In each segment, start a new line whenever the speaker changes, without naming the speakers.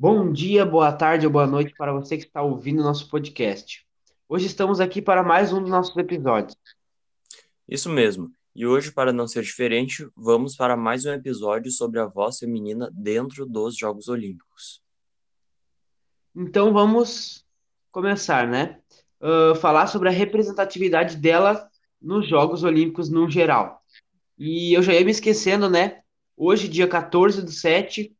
Bom dia, boa tarde ou boa noite para você que está ouvindo nosso podcast. Hoje estamos aqui para mais um dos nossos episódios.
Isso mesmo. E hoje, para não ser diferente, vamos para mais um episódio sobre a voz feminina dentro dos Jogos Olímpicos.
Então vamos começar, né? Uh, falar sobre a representatividade dela nos Jogos Olímpicos no geral. E eu já ia me esquecendo, né? Hoje, dia 14 do 7,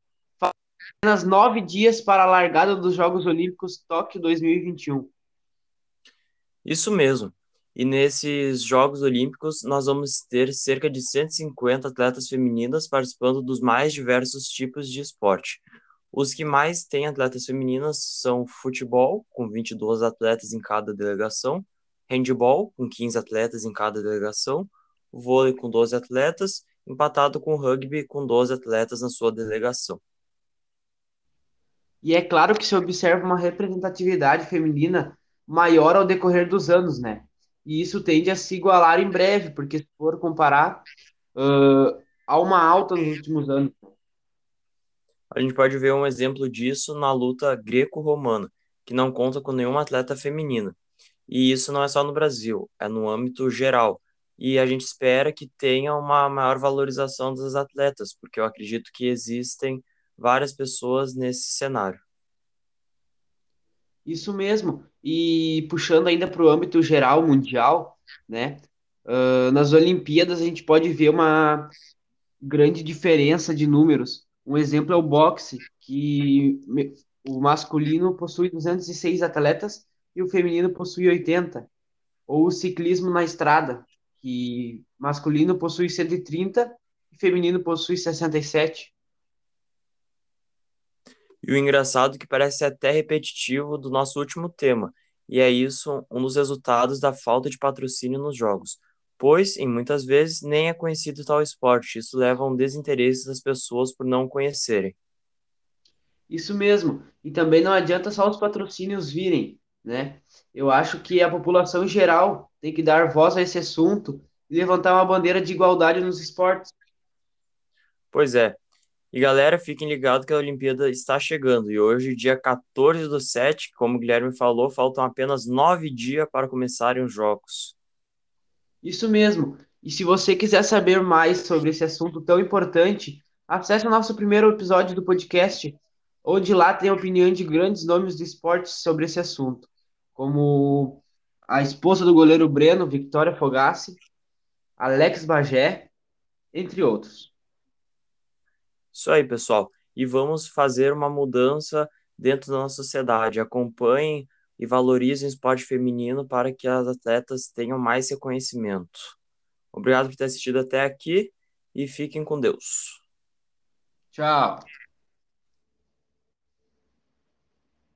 apenas nove dias para a largada dos Jogos Olímpicos Tóquio 2021.
Isso mesmo. E nesses Jogos Olímpicos, nós vamos ter cerca de 150 atletas femininas participando dos mais diversos tipos de esporte. Os que mais têm atletas femininas são futebol, com 22 atletas em cada delegação, handball, com 15 atletas em cada delegação, vôlei com 12 atletas, empatado com rugby, com 12 atletas na sua delegação.
E é claro que se observa uma representatividade feminina maior ao decorrer dos anos, né? E isso tende a se igualar em breve, porque se for comparar, uh, há uma alta nos últimos anos.
A gente pode ver um exemplo disso na luta greco-romana, que não conta com nenhuma atleta feminina. E isso não é só no Brasil, é no âmbito geral. E a gente espera que tenha uma maior valorização das atletas, porque eu acredito que existem várias pessoas nesse cenário.
Isso mesmo. E puxando ainda para o âmbito geral, mundial, né? Uh, nas Olimpíadas a gente pode ver uma grande diferença de números. Um exemplo é o boxe, que o masculino possui 206 atletas e o feminino possui 80. Ou o ciclismo na estrada, que masculino possui 130 e feminino possui 67.
E o engraçado é que parece até repetitivo do nosso último tema, e é isso um dos resultados da falta de patrocínio nos jogos, pois, em muitas vezes, nem é conhecido tal esporte. Isso leva a um desinteresse das pessoas por não conhecerem.
Isso mesmo. E também não adianta só os patrocínios virem, né? Eu acho que a população em geral tem que dar voz a esse assunto e levantar uma bandeira de igualdade nos esportes.
Pois é. E galera, fiquem ligados que a Olimpíada está chegando. E hoje, dia 14 do 7, como o Guilherme falou, faltam apenas nove dias para começarem os Jogos.
Isso mesmo. E se você quiser saber mais sobre esse assunto tão importante, acesse o nosso primeiro episódio do podcast, onde lá tem a opinião de grandes nomes do esporte sobre esse assunto, como a esposa do goleiro Breno, Victoria Fogassi, Alex Bagé, entre outros.
Isso aí, pessoal. E vamos fazer uma mudança dentro da nossa sociedade. Acompanhem e valorizem o esporte feminino para que as atletas tenham mais reconhecimento. Obrigado por ter assistido até aqui e fiquem com Deus.
Tchau.